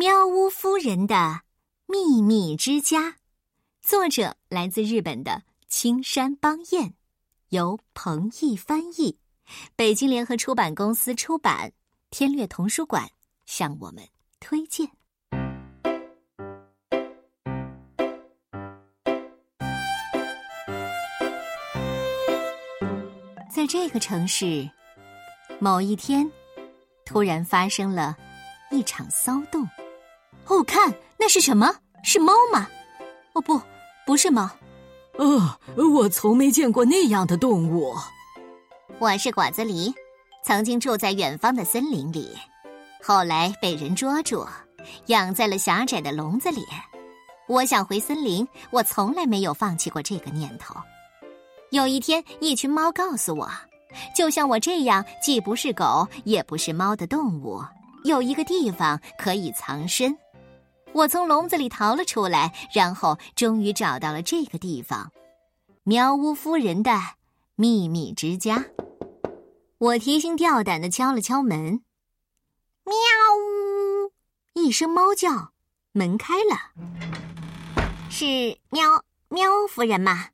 喵屋夫人的秘密之家，作者来自日本的青山邦彦，由彭毅翻译，北京联合出版公司出版，天略童书馆向我们推荐。在这个城市，某一天，突然发生了一场骚动。哦，看，那是什么？是猫吗？哦，不，不是猫。呃，我从没见过那样的动物。我是果子狸，曾经住在远方的森林里，后来被人捉住，养在了狭窄的笼子里。我想回森林，我从来没有放弃过这个念头。有一天，一群猫告诉我，就像我这样既不是狗也不是猫的动物，有一个地方可以藏身。我从笼子里逃了出来，然后终于找到了这个地方——喵屋夫人的秘密之家。我提心吊胆的敲了敲门，喵呜！一声猫叫，门开了。是喵喵夫人吗？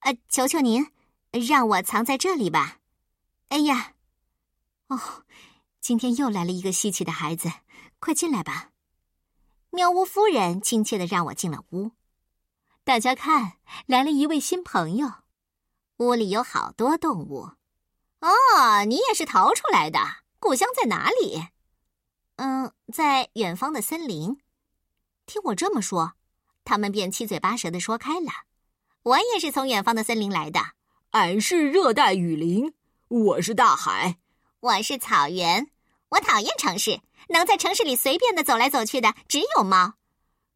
呃，求求您，让我藏在这里吧。哎呀，哦，今天又来了一个稀奇的孩子，快进来吧。喵屋夫人亲切的让我进了屋。大家看，来了一位新朋友。屋里有好多动物。哦，你也是逃出来的？故乡在哪里？嗯，在远方的森林。听我这么说，他们便七嘴八舌的说开了。我也是从远方的森林来的。俺是热带雨林。我是大海。我是草原。我讨厌城市。能在城市里随便的走来走去的只有猫。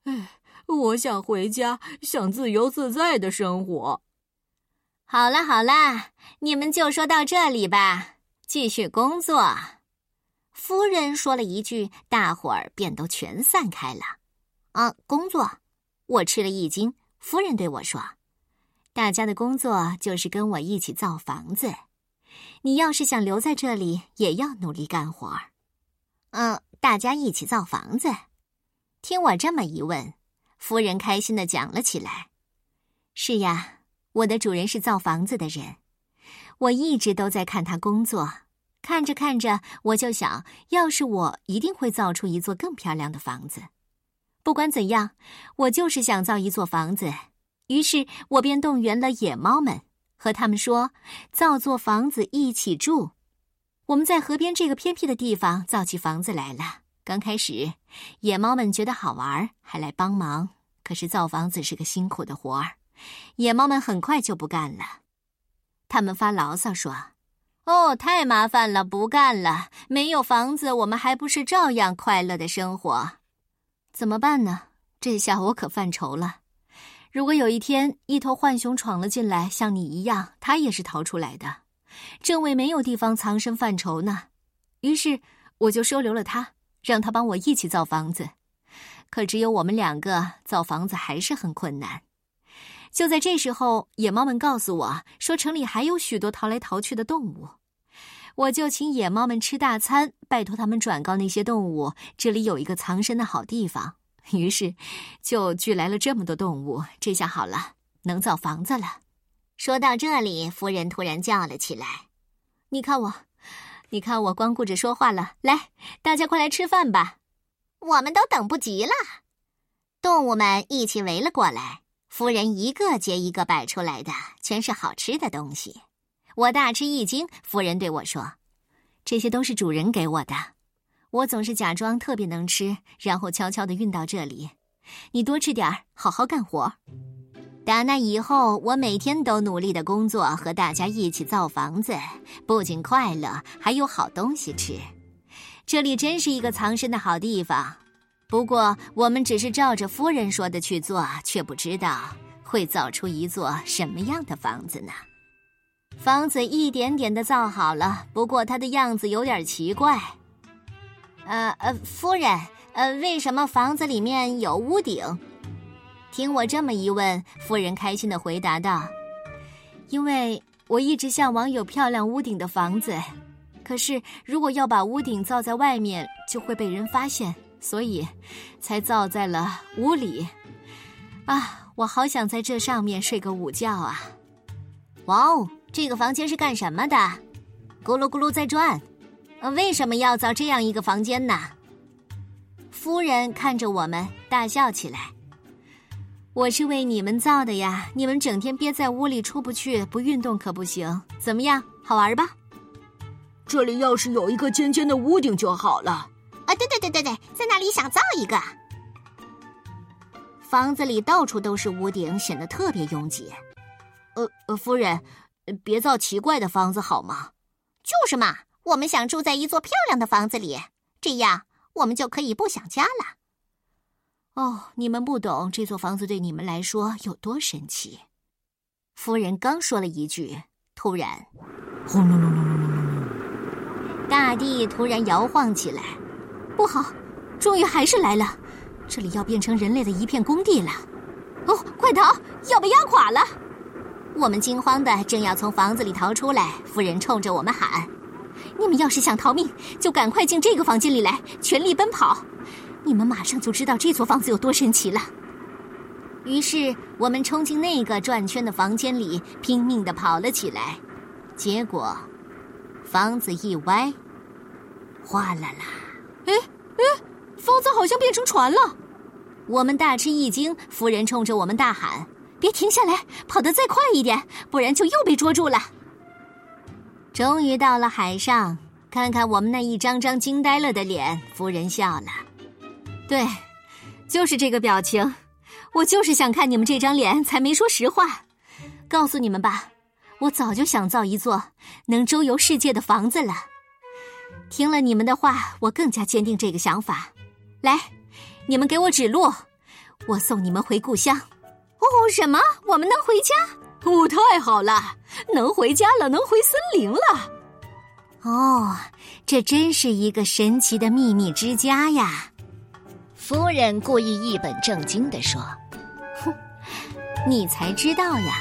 唉，我想回家，想自由自在的生活。好了好了，你们就说到这里吧，继续工作。夫人说了一句，大伙儿便都全散开了。啊，工作！我吃了一惊。夫人对我说：“大家的工作就是跟我一起造房子。你要是想留在这里，也要努力干活。”嗯，大家一起造房子。听我这么一问，夫人开心的讲了起来。是呀，我的主人是造房子的人，我一直都在看他工作，看着看着，我就想，要是我一定会造出一座更漂亮的房子。不管怎样，我就是想造一座房子。于是我便动员了野猫们，和他们说，造座房子一起住。我们在河边这个偏僻的地方造起房子来了。刚开始，野猫们觉得好玩，还来帮忙。可是造房子是个辛苦的活儿，野猫们很快就不干了。他们发牢骚说：“哦，太麻烦了，不干了！没有房子，我们还不是照样快乐的生活？怎么办呢？这下我可犯愁了。如果有一天一头浣熊闯了进来，像你一样，它也是逃出来的。”正为没有地方藏身犯愁呢，于是我就收留了他，让他帮我一起造房子。可只有我们两个造房子还是很困难。就在这时候，野猫们告诉我说，城里还有许多逃来逃去的动物。我就请野猫们吃大餐，拜托他们转告那些动物，这里有一个藏身的好地方。于是，就聚来了这么多动物。这下好了，能造房子了。说到这里，夫人突然叫了起来：“你看我，你看我，光顾着说话了。来，大家快来吃饭吧，我们都等不及了。”动物们一起围了过来，夫人一个接一个摆出来的，全是好吃的东西。我大吃一惊。夫人对我说：“这些都是主人给我的，我总是假装特别能吃，然后悄悄的运到这里。你多吃点儿，好好干活。”打那以后，我每天都努力的工作，和大家一起造房子，不仅快乐，还有好东西吃。这里真是一个藏身的好地方。不过，我们只是照着夫人说的去做，却不知道会造出一座什么样的房子呢？房子一点点的造好了，不过它的样子有点奇怪。呃呃，夫人，呃，为什么房子里面有屋顶？听我这么一问，夫人开心的回答道：“因为我一直向往有漂亮屋顶的房子，可是如果要把屋顶造在外面，就会被人发现，所以才造在了屋里。啊，我好想在这上面睡个午觉啊！哇哦，这个房间是干什么的？咕噜咕噜在转。呃，为什么要造这样一个房间呢？夫人看着我们大笑起来。我是为你们造的呀！你们整天憋在屋里出不去，不运动可不行。怎么样，好玩吧？这里要是有一个尖尖的屋顶就好了。啊，对对对对对，在那里想造一个。房子里到处都是屋顶，显得特别拥挤。呃呃，夫人，别造奇怪的房子好吗？就是嘛，我们想住在一座漂亮的房子里，这样我们就可以不想家了。哦，你们不懂这座房子对你们来说有多神奇。夫人刚说了一句，突然，轰隆隆隆隆隆隆，大地突然摇晃起来。不好，终于还是来了，这里要变成人类的一片工地了。哦，快逃，要被压垮了！我们惊慌的正要从房子里逃出来，夫人冲着我们喊：“你们要是想逃命，就赶快进这个房间里来，全力奔跑。”你们马上就知道这座房子有多神奇了。于是我们冲进那个转圈的房间里，拼命的跑了起来。结果，房子一歪，哗啦啦！哎哎，房子好像变成船了！我们大吃一惊。夫人冲着我们大喊：“别停下来，跑得再快一点，不然就又被捉住了。”终于到了海上，看看我们那一张张惊呆了的脸，夫人笑了。对，就是这个表情，我就是想看你们这张脸，才没说实话。告诉你们吧，我早就想造一座能周游世界的房子了。听了你们的话，我更加坚定这个想法。来，你们给我指路，我送你们回故乡。哦，什么？我们能回家？哦，太好了，能回家了，能回森林了。哦，这真是一个神奇的秘密之家呀！夫人故意一本正经地说：“ 哼，你才知道呀。”